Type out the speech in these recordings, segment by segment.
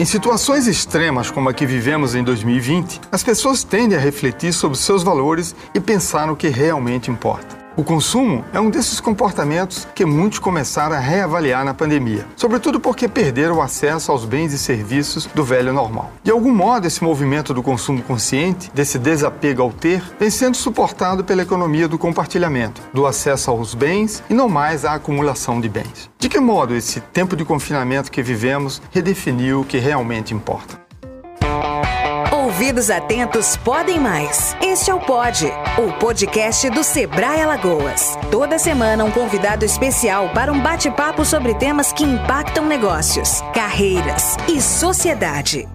Em situações extremas como a que vivemos em 2020, as pessoas tendem a refletir sobre seus valores e pensar no que realmente importa. O consumo é um desses comportamentos que muitos começaram a reavaliar na pandemia, sobretudo porque perderam o acesso aos bens e serviços do velho normal. De algum modo, esse movimento do consumo consciente, desse desapego ao ter, vem sendo suportado pela economia do compartilhamento, do acesso aos bens e não mais à acumulação de bens. De que modo esse tempo de confinamento que vivemos redefiniu o que realmente importa? Ouvidos atentos podem mais. Este é o Pod, o podcast do Sebrae Alagoas. Toda semana um convidado especial para um bate-papo sobre temas que impactam negócios, carreiras e sociedade.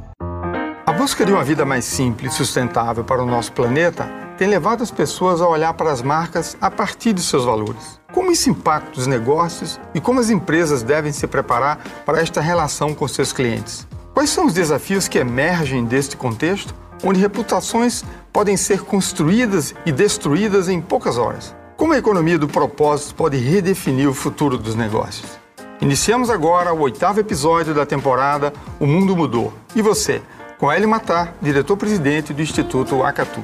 A busca de uma vida mais simples e sustentável para o nosso planeta tem levado as pessoas a olhar para as marcas a partir de seus valores. Como isso impacta os negócios e como as empresas devem se preparar para esta relação com seus clientes? Quais são os desafios que emergem deste contexto, onde reputações podem ser construídas e destruídas em poucas horas? Como a economia do propósito pode redefinir o futuro dos negócios? Iniciamos agora o oitavo episódio da temporada O Mundo Mudou. E você, com Hélio Matar, diretor-presidente do Instituto Acatu.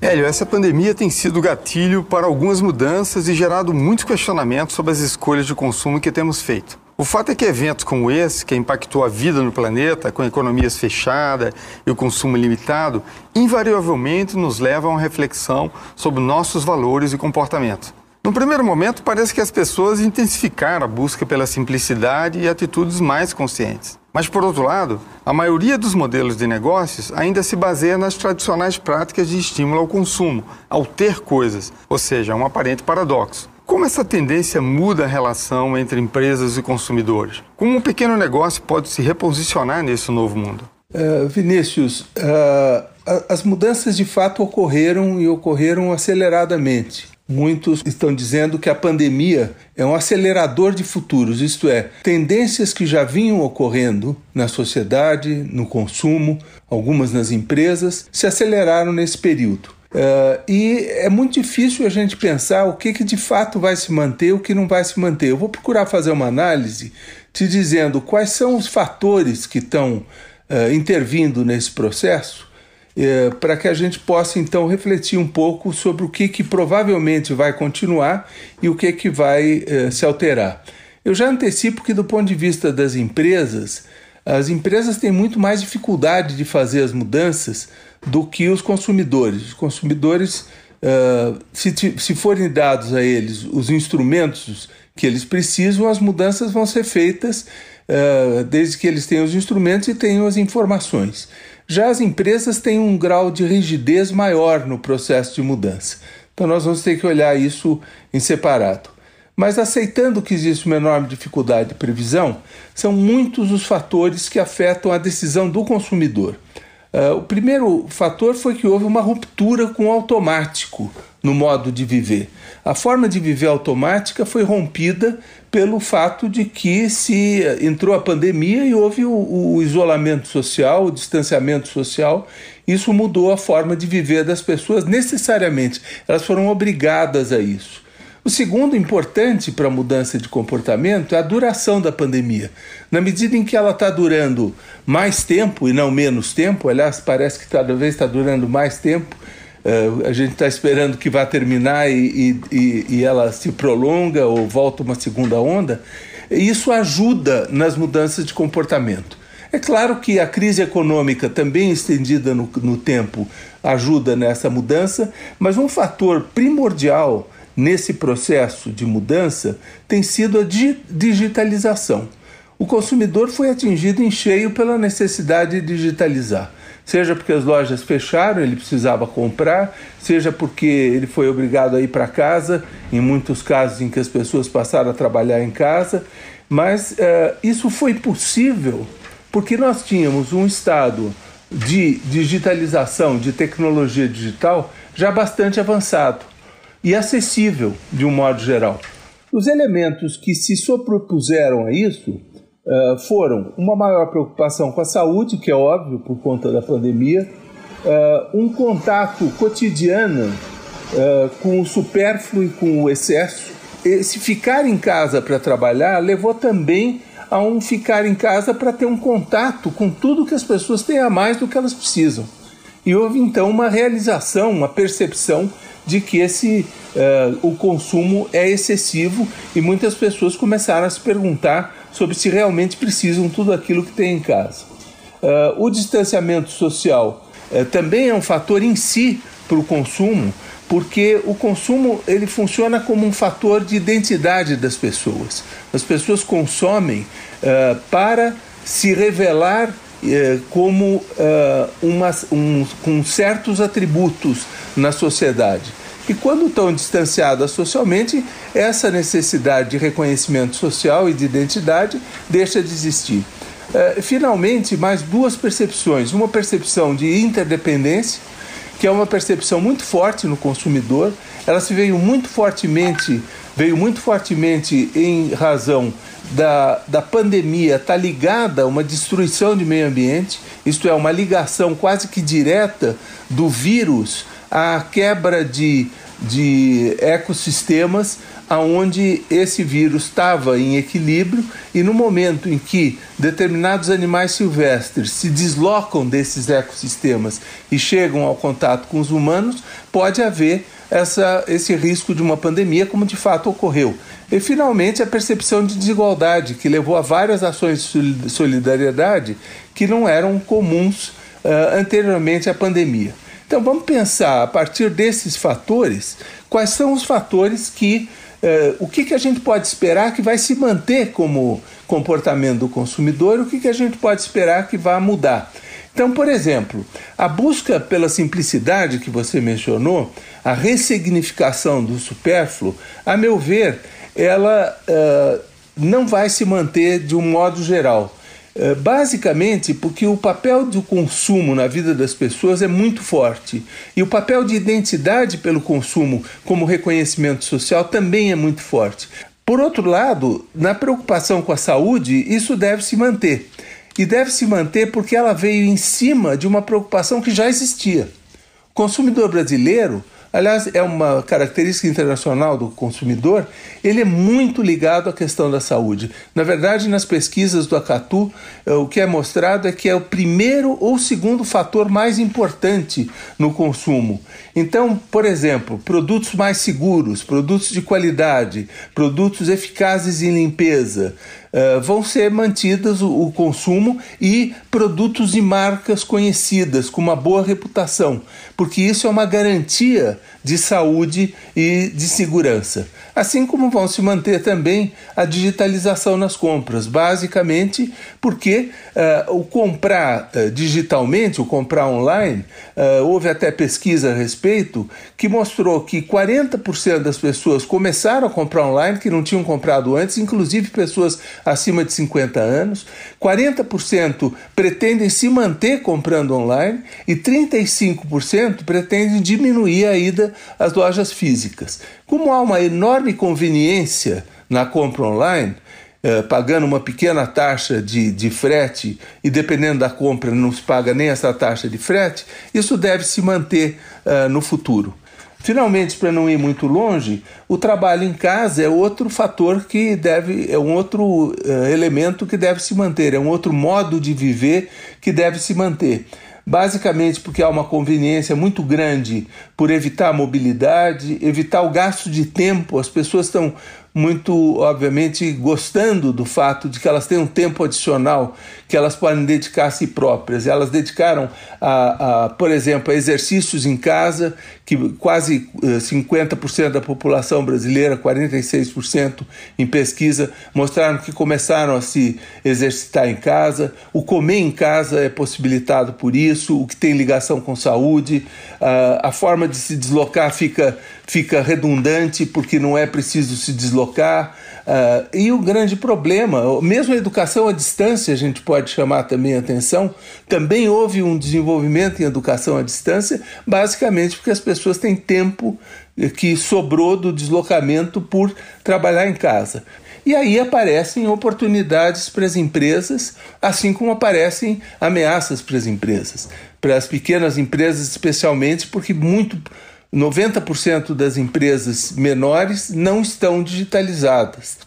Hélio, essa pandemia tem sido gatilho para algumas mudanças e gerado muitos questionamentos sobre as escolhas de consumo que temos feito. O fato é que eventos como esse, que impactou a vida no planeta, com economias fechadas e o consumo limitado, invariavelmente nos levam a uma reflexão sobre nossos valores e comportamentos. No primeiro momento, parece que as pessoas intensificaram a busca pela simplicidade e atitudes mais conscientes. Mas, por outro lado, a maioria dos modelos de negócios ainda se baseia nas tradicionais práticas de estímulo ao consumo, ao ter coisas, ou seja, um aparente paradoxo. Como essa tendência muda a relação entre empresas e consumidores? Como um pequeno negócio pode se reposicionar nesse novo mundo? Uh, Vinícius, uh, as mudanças de fato ocorreram e ocorreram aceleradamente. Muitos estão dizendo que a pandemia é um acelerador de futuros, isto é, tendências que já vinham ocorrendo na sociedade, no consumo, algumas nas empresas, se aceleraram nesse período. Uh, e é muito difícil a gente pensar o que, que de fato vai se manter, o que não vai se manter. Eu vou procurar fazer uma análise te dizendo quais são os fatores que estão uh, intervindo nesse processo, uh, para que a gente possa então refletir um pouco sobre o que, que provavelmente vai continuar e o que, que vai se alterar. Eu já antecipo que, do ponto de vista das empresas, as empresas têm muito mais dificuldade de fazer as mudanças do que os consumidores. Os consumidores, uh, se, se forem dados a eles os instrumentos que eles precisam, as mudanças vão ser feitas uh, desde que eles tenham os instrumentos e tenham as informações. Já as empresas têm um grau de rigidez maior no processo de mudança. Então nós vamos ter que olhar isso em separado. Mas aceitando que existe uma enorme dificuldade de previsão, são muitos os fatores que afetam a decisão do consumidor. Uh, o primeiro fator foi que houve uma ruptura com o automático no modo de viver. A forma de viver automática foi rompida pelo fato de que se entrou a pandemia e houve o, o isolamento social, o distanciamento social. Isso mudou a forma de viver das pessoas necessariamente. Elas foram obrigadas a isso. O segundo importante para a mudança de comportamento é a duração da pandemia. Na medida em que ela está durando mais tempo e não menos tempo, aliás, parece que cada vez está durando mais tempo, uh, a gente está esperando que vá terminar e, e, e ela se prolonga ou volta uma segunda onda, isso ajuda nas mudanças de comportamento. É claro que a crise econômica, também estendida no, no tempo, ajuda nessa mudança, mas um fator primordial nesse processo de mudança tem sido a digitalização. O consumidor foi atingido em cheio pela necessidade de digitalizar, seja porque as lojas fecharam, ele precisava comprar, seja porque ele foi obrigado a ir para casa, em muitos casos em que as pessoas passaram a trabalhar em casa, mas uh, isso foi possível porque nós tínhamos um estado de digitalização, de tecnologia digital já bastante avançado e acessível de um modo geral. Os elementos que se sobrepuseram a isso uh, foram uma maior preocupação com a saúde, que é óbvio por conta da pandemia, uh, um contato cotidiano uh, com o supérfluo e com o excesso. Esse ficar em casa para trabalhar levou também a um ficar em casa para ter um contato com tudo que as pessoas têm a mais do que elas precisam. E houve então uma realização, uma percepção de que esse uh, o consumo é excessivo e muitas pessoas começaram a se perguntar sobre se realmente precisam tudo aquilo que tem em casa. Uh, o distanciamento social uh, também é um fator em si para o consumo, porque o consumo ele funciona como um fator de identidade das pessoas. As pessoas consomem para se revelar como uh, um, com certos atributos na sociedade. E quando estão distanciadas socialmente, essa necessidade de reconhecimento social e de identidade deixa de existir. finalmente, mais duas percepções: uma percepção de interdependência que é uma percepção muito forte no consumidor. Ela se veio muito fortemente, veio muito fortemente em razão da, da pandemia, está ligada a uma destruição de meio ambiente, isto é, uma ligação quase que direta do vírus à quebra de, de ecossistemas aonde esse vírus estava em equilíbrio e no momento em que determinados animais silvestres se deslocam desses ecossistemas e chegam ao contato com os humanos, pode haver essa, esse risco de uma pandemia, como de fato ocorreu. E, finalmente, a percepção de desigualdade, que levou a várias ações de solidariedade que não eram comuns uh, anteriormente à pandemia. Então, vamos pensar, a partir desses fatores, quais são os fatores que Uh, o que, que a gente pode esperar que vai se manter como comportamento do consumidor, o que, que a gente pode esperar que vai mudar. Então, por exemplo, a busca pela simplicidade que você mencionou, a ressignificação do supérfluo, a meu ver, ela uh, não vai se manter de um modo geral. Eh, basicamente porque o papel do consumo na vida das pessoas é muito forte e o papel de identidade pelo consumo como reconhecimento social também é muito forte. Por outro lado, na preocupação com a saúde, isso deve se manter. E deve se manter porque ela veio em cima de uma preocupação que já existia. O consumidor brasileiro Aliás, é uma característica internacional do consumidor, ele é muito ligado à questão da saúde. Na verdade, nas pesquisas do Acatu, eh, o que é mostrado é que é o primeiro ou segundo fator mais importante no consumo. Então, por exemplo, produtos mais seguros, produtos de qualidade, produtos eficazes em limpeza, uh, vão ser mantidas o, o, consumo e produtos de marcas conhecidas com uma boa reputação, porque isso é uma garantia de saúde e de segurança. Assim como vão se manter também a digitalização nas compras, basicamente porque uh, o comprar uh, digitalmente, o comprar online, houve até pesquisa a respeito que mostrou que 40% das pessoas começaram a comprar online que não tinham comprado antes, inclusive pessoas acima de 50 anos, 40% pretendem se manter comprando online e 35% pretendem diminuir a ida às lojas físicas. Como há uma enorme conveniência na compra online, eh, pagando uma pequena taxa de, de frete e dependendo da compra não se paga nem essa taxa de frete, isso deve se manter uh, no futuro. Finalmente, para não ir muito longe, o trabalho em casa é outro fator que deve, é um outro uh, elemento que deve se manter, é um outro modo de viver que deve se manter. Basicamente porque há uma conveniência muito grande por evitar a mobilidade, evitar o gasto de tempo. As pessoas estão muito, obviamente, gostando do fato de que elas têm um tempo adicional que elas podem dedicar a si próprias. Elas dedicaram, a, a por exemplo, a exercícios em casa, que quase 50% eh, da população brasileira, 46% em pesquisa, mostraram que começaram a se exercitar em casa. O comer em casa é possibilitado por isso, o que tem ligação com saúde. a forma de se deslocar fica, fica redundante, porque não é preciso se deslocar. Uh, e o grande problema, mesmo a educação à distância, a gente pode chamar também a atenção, também houve um desenvolvimento em educação à distância, basicamente porque as pessoas têm tempo que sobrou do deslocamento por trabalhar em casa. E aí aparecem oportunidades para as empresas, assim como aparecem ameaças para as empresas. Para as pequenas empresas, especialmente, porque muito 90% das empresas menores não estão digitalizadas,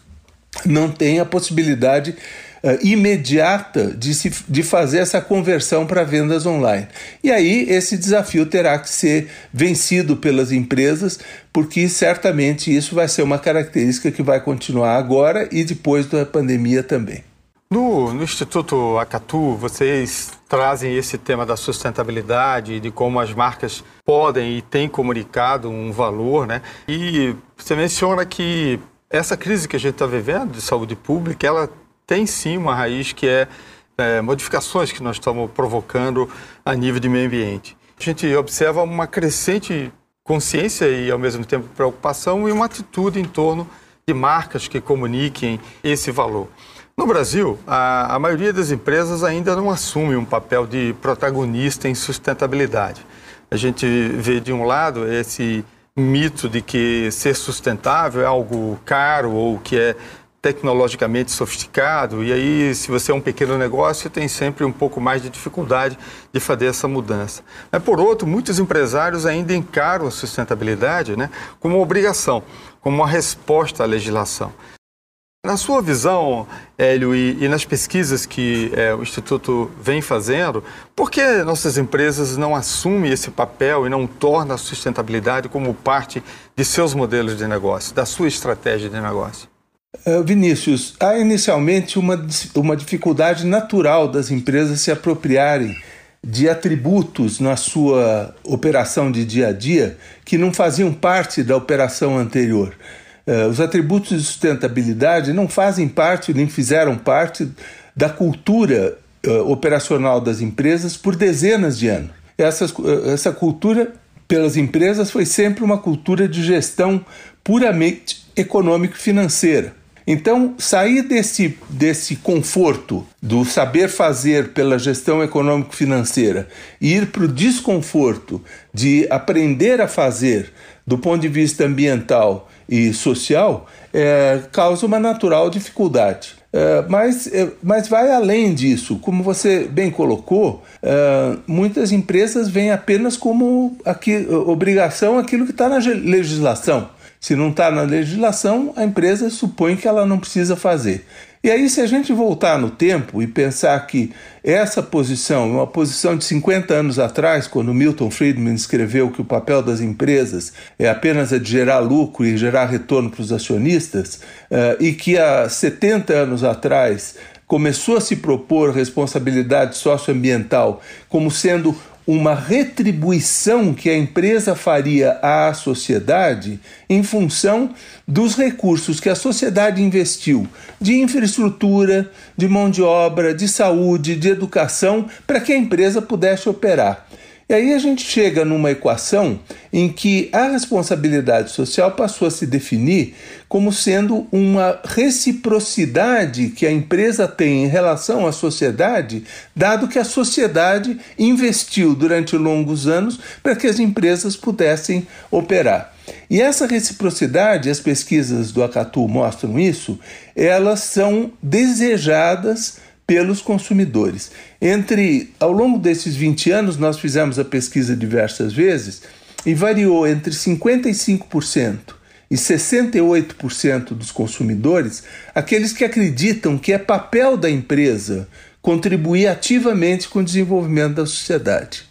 não têm a possibilidade uh, imediata de, se, de fazer essa conversão para vendas online. E aí esse desafio terá que ser vencido pelas empresas, porque certamente isso vai ser uma característica que vai continuar agora e depois da pandemia também. No, no, Instituto Acatu, vocês trazem esse tema da sustentabilidade, de como as marcas podem e têm comunicado um valor, né? E você menciona que essa crise que a gente está vivendo de saúde pública, ela tem sim uma raiz que é, é modificações que nós estamos provocando a nível de meio ambiente. A gente observa uma crescente consciência e, ao mesmo tempo, preocupação e uma atitude em torno de marcas que comuniquem esse valor. No Brasil, a, a, maioria das empresas ainda não assume um papel de protagonista em sustentabilidade. A gente vê, de um lado, esse mito de que ser sustentável é algo caro ou que é tecnologicamente sofisticado, e aí, se você é um pequeno negócio, tem sempre um pouco mais de dificuldade de fazer essa mudança. Mas, por outro, muitos empresários ainda encaram a sustentabilidade né, como uma obrigação, como uma resposta à legislação. Na sua visão, Hélio, e, e nas pesquisas que é, o Instituto vem fazendo, por que nossas empresas não assumem esse papel e não tornam a sustentabilidade como parte de seus modelos de negócio, da sua estratégia de negócio? Uh, Vinícius, há inicialmente uma, uma dificuldade natural das empresas se apropriarem de atributos na sua operação de dia a dia que não faziam parte da operação anterior. Uh, os atributos de sustentabilidade não fazem parte, nem fizeram parte da cultura uh, operacional das empresas por dezenas de anos. Essas, uh, essa cultura, pelas empresas, foi sempre uma cultura de gestão puramente econômico-financeira. Então, sair desse, desse conforto do saber fazer pela gestão econômico-financeira e ir para o desconforto de aprender a fazer do ponto de vista ambiental e social é, causa uma natural dificuldade. É, mas, é, mas vai além disso. Como você bem colocou, é, muitas empresas veem apenas como aqui, obrigação aquilo que está na legislação. Se não está na legislação, a empresa supõe que ela não precisa fazer. E aí, se a gente voltar no tempo e pensar que essa posição, uma posição de 50 anos atrás, quando Milton Friedman escreveu que o papel das empresas é apenas a de gerar lucro e gerar retorno para os acionistas, uh, e que há 70 anos atrás começou a se propor responsabilidade socioambiental como sendo uma retribuição que a empresa faria à sociedade em função dos recursos que a sociedade investiu de infraestrutura, de mão de obra, de saúde, de educação, para que a empresa pudesse operar. E aí a gente chega numa equação em que a responsabilidade social passou a se definir como sendo uma reciprocidade que a empresa tem em relação à sociedade, dado que a sociedade investiu durante longos anos para que as empresas pudessem operar. E essa reciprocidade, as pesquisas do Acatu mostram isso, elas são desejadas pelos consumidores. Entre ao longo desses 20 anos nós fizemos a pesquisa diversas vezes e variou entre 55% e 68% dos consumidores, aqueles que acreditam que é papel da empresa contribuir ativamente com o desenvolvimento da sociedade.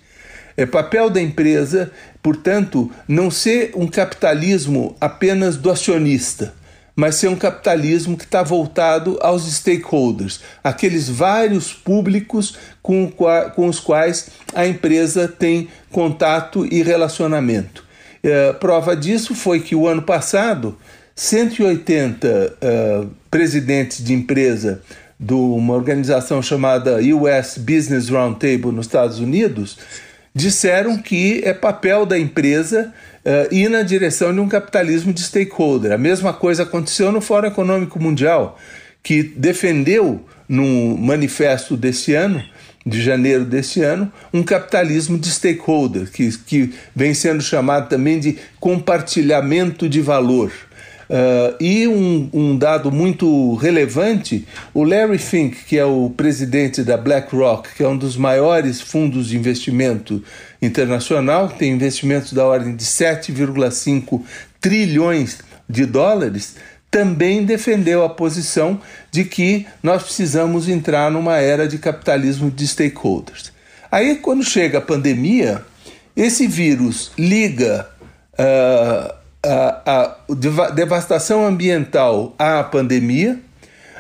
É papel da empresa, portanto, não ser um capitalismo apenas do acionista, mas ser um capitalismo que está voltado aos stakeholders, aqueles vários públicos com, com os quais a empresa tem contato e relacionamento. É, prova disso foi que o ano passado, 180 uh, é, presidentes de empresa de uma organização chamada US Business Roundtable nos Estados Unidos disseram que é papel da empresa uh, ir na direção de um capitalismo de stakeholder. A mesma coisa aconteceu no Fórum Econômico Mundial, que defendeu no manifesto desse ano, de janeiro desse ano, um capitalismo de stakeholder, que, que vem sendo chamado também de compartilhamento de valor. Uh, e um, um, dado muito relevante: o Larry Fink, que é o presidente da BlackRock, que é um dos maiores fundos de investimento internacional, tem investimentos da ordem de 7,5 trilhões de dólares, também defendeu a posição de que nós precisamos entrar numa era de capitalismo de stakeholders. Aí, quando chega a pandemia, esse vírus liga uh, a, a devastação ambiental à pandemia.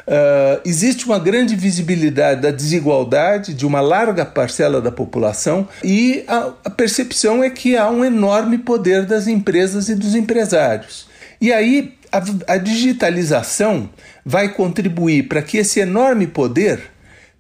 Uh, existe uma grande visibilidade da desigualdade de uma larga parcela da população e a, a percepção é que há um enorme poder das empresas e dos empresários. E aí a, a digitalização vai contribuir para que esse enorme poder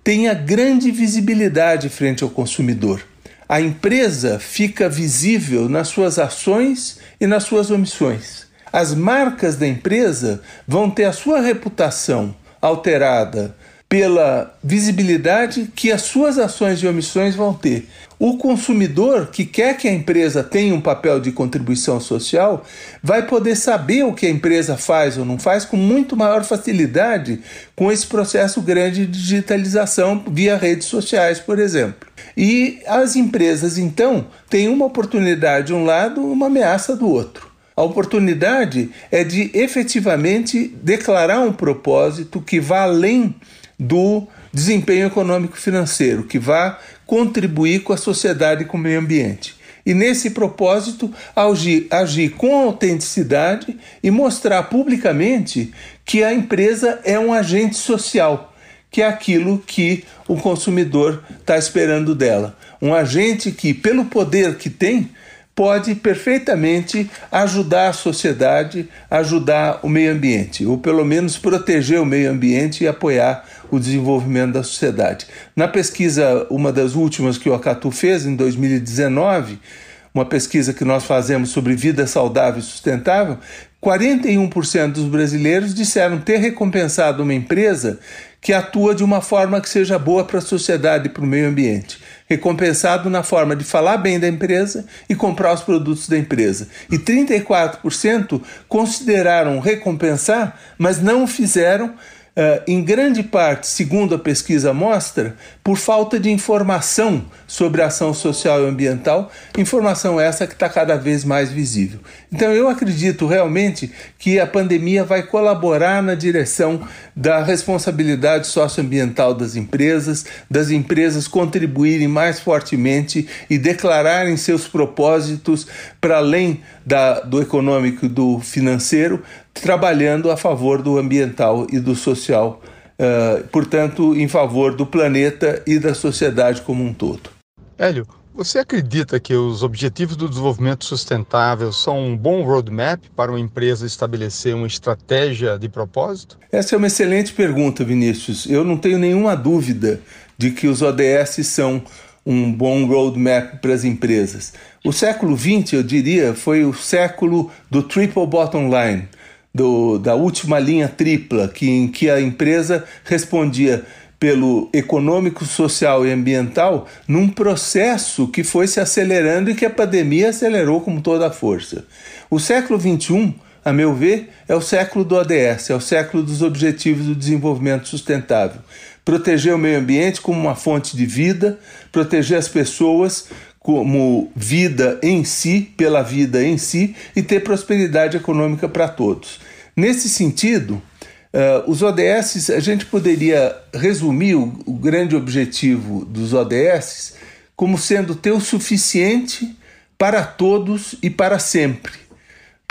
tenha grande visibilidade frente ao consumidor. A empresa fica visível nas suas ações e nas suas omissões. As marcas da empresa vão ter a sua reputação alterada pela visibilidade que as suas ações e omissões vão ter. O consumidor que quer que a empresa tenha um papel de contribuição social vai poder saber o que a empresa faz ou não faz com muito maior facilidade com esse processo grande de digitalização via redes sociais, por exemplo. E as empresas, então, têm uma oportunidade de um lado, uma ameaça do outro. A oportunidade é de efetivamente declarar um propósito que vá além do desempenho econômico financeiro, que vá contribuir com a sociedade e com o meio ambiente. E nesse propósito, agir, agir com autenticidade e mostrar publicamente que a empresa é um agente social, que é aquilo que o consumidor está esperando dela. Um agente que, pelo poder que tem, pode perfeitamente ajudar a sociedade, ajudar o meio ambiente, ou pelo menos proteger o meio ambiente e apoiar o desenvolvimento da sociedade. Na pesquisa, uma das últimas que o Acatu fez, em 2019, uma pesquisa que nós fazemos sobre vida saudável e sustentável, 41% dos brasileiros disseram ter recompensado uma empresa que atua de uma forma que seja boa para a sociedade e para o meio ambiente recompensado na forma de falar bem da empresa e comprar os produtos da empresa. E 34% consideraram recompensar, mas não o fizeram Uh, em grande parte, segundo a pesquisa mostra, por falta de informação sobre a ação social e ambiental, informação essa que está cada vez mais visível. Então, eu acredito realmente que a pandemia vai colaborar na direção da responsabilidade socioambiental das empresas, das empresas contribuírem mais fortemente e declararem seus propósitos para além da, do econômico e do financeiro, trabalhando a favor do ambiental e do social, uh, portanto, em favor do planeta e da sociedade como um todo. Hélio, você acredita que os Objetivos do Desenvolvimento Sustentável são um bom roadmap para uma empresa estabelecer uma estratégia de propósito? Essa é uma excelente pergunta, Vinícius. Eu não tenho nenhuma dúvida de que os ODS são um bom roadmap para as empresas. O século XX, eu diria, foi o século do triple bottom line do, da última linha tripla, que, em que a empresa respondia pelo econômico, social e ambiental num processo que foi se acelerando e que a pandemia acelerou com toda a força. O século XXI, a meu ver, é o século do ODS, é o século dos Objetivos do Desenvolvimento Sustentável. Proteger o meio ambiente como uma fonte de vida, proteger as pessoas como vida em si, pela vida em si, e ter prosperidade econômica para todos. Nesse sentido, uh, os ODS, a gente poderia resumir o, o grande objetivo dos ODS como sendo ter o suficiente para todos e para sempre.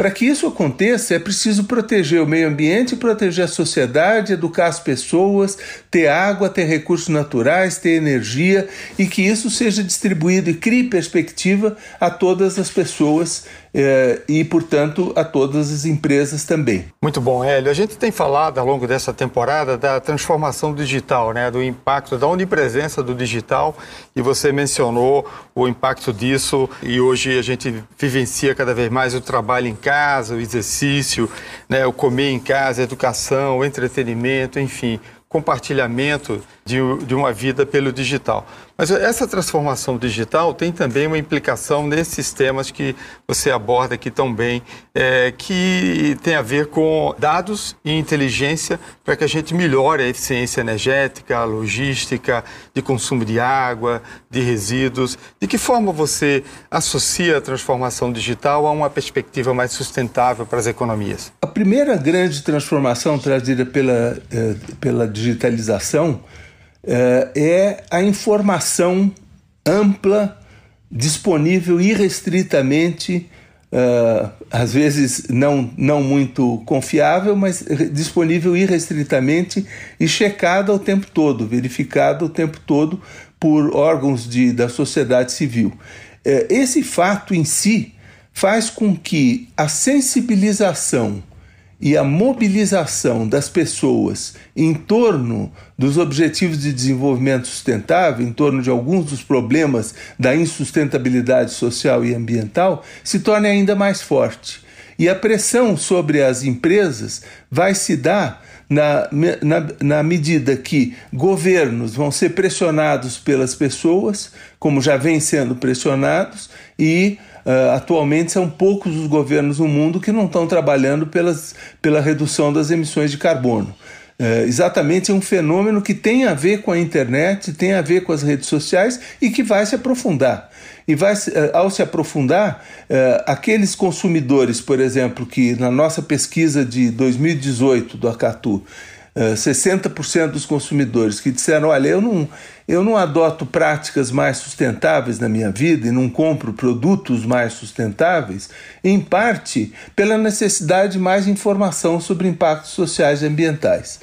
Para que isso aconteça, é preciso proteger o meio ambiente, proteger a sociedade, educar as pessoas, ter água, ter recursos naturais, ter energia e que isso seja distribuído e crie perspectiva a todas as pessoas é, e, portanto, a todas as empresas também. Muito bom, Hélio. A gente tem falado ao longo dessa temporada da transformação digital, né, do impacto, da onipresença do digital, e você mencionou o impacto disso, e hoje a gente vivencia cada vez mais o trabalho em casa, o exercício, né, o comer em casa, educação, entretenimento, enfim, compartilhamento de, de uma vida pelo digital. Mas essa transformação digital tem também uma implicação nesses temas que você aborda aqui tão bem, é, que tem a ver com dados e inteligência para que a gente melhore a eficiência energética, a logística, de consumo de água, de resíduos. De que forma você associa a transformação digital a uma perspectiva mais sustentável para as economias? A primeira grande transformação trazida pela, eh, pela digitalização é, é a informação ampla, disponível irrestritamente, uh, às vezes não, não muito confiável, mas disponível irrestritamente e checada o tempo todo, verificada o tempo todo por órgãos de, da sociedade civil. Uh, esse fato em si faz com que a sensibilização e a mobilização das pessoas em torno dos objetivos de desenvolvimento sustentável, em torno de alguns dos problemas da insustentabilidade social e ambiental, se torne ainda mais forte. E a pressão sobre as empresas vai se dar na, na, na medida que governos vão ser pressionados pelas pessoas, como já vêm sendo pressionados, e Uh, atualmente são poucos os governos no mundo que não estão trabalhando pelas, pela redução das emissões de carbono. Uh, exatamente é um fenômeno que tem a ver com a internet, tem a ver com as redes sociais e que vai se aprofundar. E vai, uh, ao se aprofundar, aqueles consumidores, por exemplo, que na nossa pesquisa de 2018 do Acatu, 60% dos consumidores que disseram: olha, eu não, eu não adoto práticas mais sustentáveis na minha vida e não compro produtos mais sustentáveis, em parte pela necessidade de mais informação sobre impactos sociais e ambientais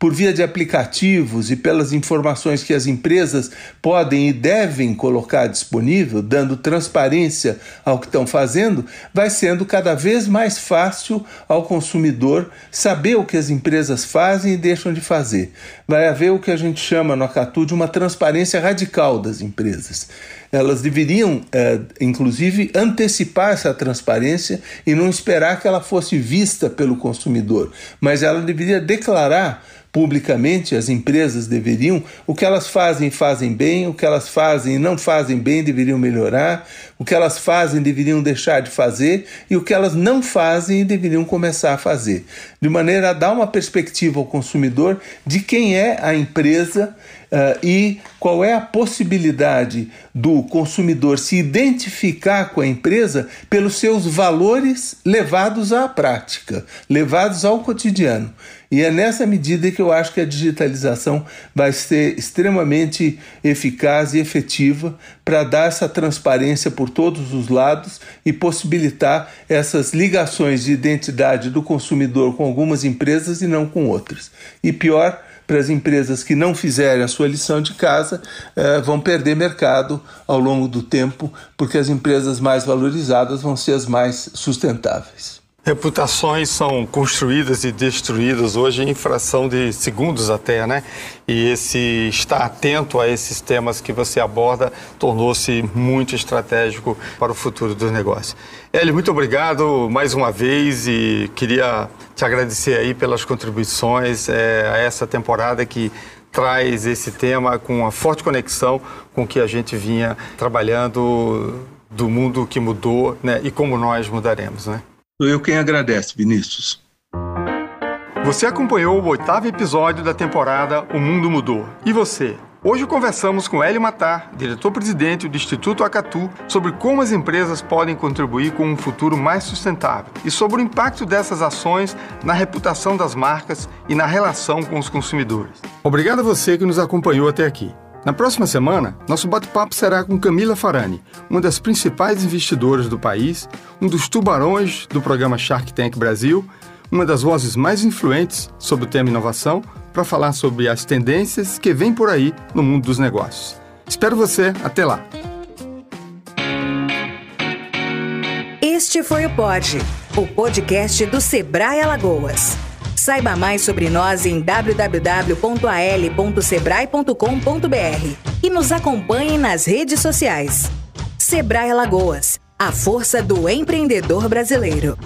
por via de aplicativos e pelas informações que as empresas podem e devem colocar disponível, dando transparência ao que estão fazendo, vai sendo cada vez mais fácil ao consumidor saber o que as empresas fazem e deixam de fazer. Vai haver o que a gente chama no Acatu de uma transparência radical das empresas elas deveriam, é, inclusive, antecipar essa transparência e não esperar que ela fosse vista pelo consumidor, mas ela deveria declarar publicamente, as empresas deveriam, o que elas fazem, fazem bem, o que elas fazem e não fazem bem, deveriam melhorar, o que elas fazem, deveriam deixar de fazer, e o que elas não fazem, deveriam começar a fazer, de maneira a dar uma perspectiva ao consumidor de quem é a empresa Uh, e qual é a possibilidade do consumidor se identificar com a empresa pelos seus valores levados à prática, levados ao cotidiano. E é nessa medida que eu acho que a digitalização vai ser extremamente eficaz e efetiva para dar essa transparência por todos os lados e possibilitar essas ligações de identidade do consumidor com algumas empresas e não com outras. E pior, para as empresas que não fizerem a sua lição de casa, eh, vão perder mercado ao longo do tempo, porque as empresas mais valorizadas vão ser as mais sustentáveis. Reputações são construídas e destruídas hoje em fração de segundos até, né? E esse estar atento a esses temas que você aborda tornou-se muito estratégico para o futuro dos negócios. Eli, muito obrigado mais uma vez e queria te agradecer aí pelas contribuições é, a essa temporada que traz esse tema com uma forte conexão com o que a gente vinha trabalhando do mundo que mudou né, e como nós mudaremos, né? Sou eu quem agradece, Vinícius. Você acompanhou o oitavo episódio da temporada O Mundo Mudou. E você? Hoje conversamos com Hélio Matar, diretor-presidente do Instituto Acatu, sobre como as empresas podem contribuir com um futuro mais sustentável e sobre o impacto dessas ações na reputação das marcas e na relação com os consumidores. Obrigado a você que nos acompanhou até aqui. Na próxima semana, nosso bate-papo será com Camila Farani, uma das principais investidoras do país, um dos tubarões do programa Shark Tank Brasil, uma das vozes mais influentes sobre o tema inovação, para falar sobre as tendências que vêm por aí no mundo dos negócios. Espero você, até lá! Este foi o Pod, o podcast do Sebrae Alagoas. Saiba mais sobre nós em www.al.sebrae.com.br e nos acompanhe nas redes sociais. Sebrae Alagoas, a força do empreendedor brasileiro.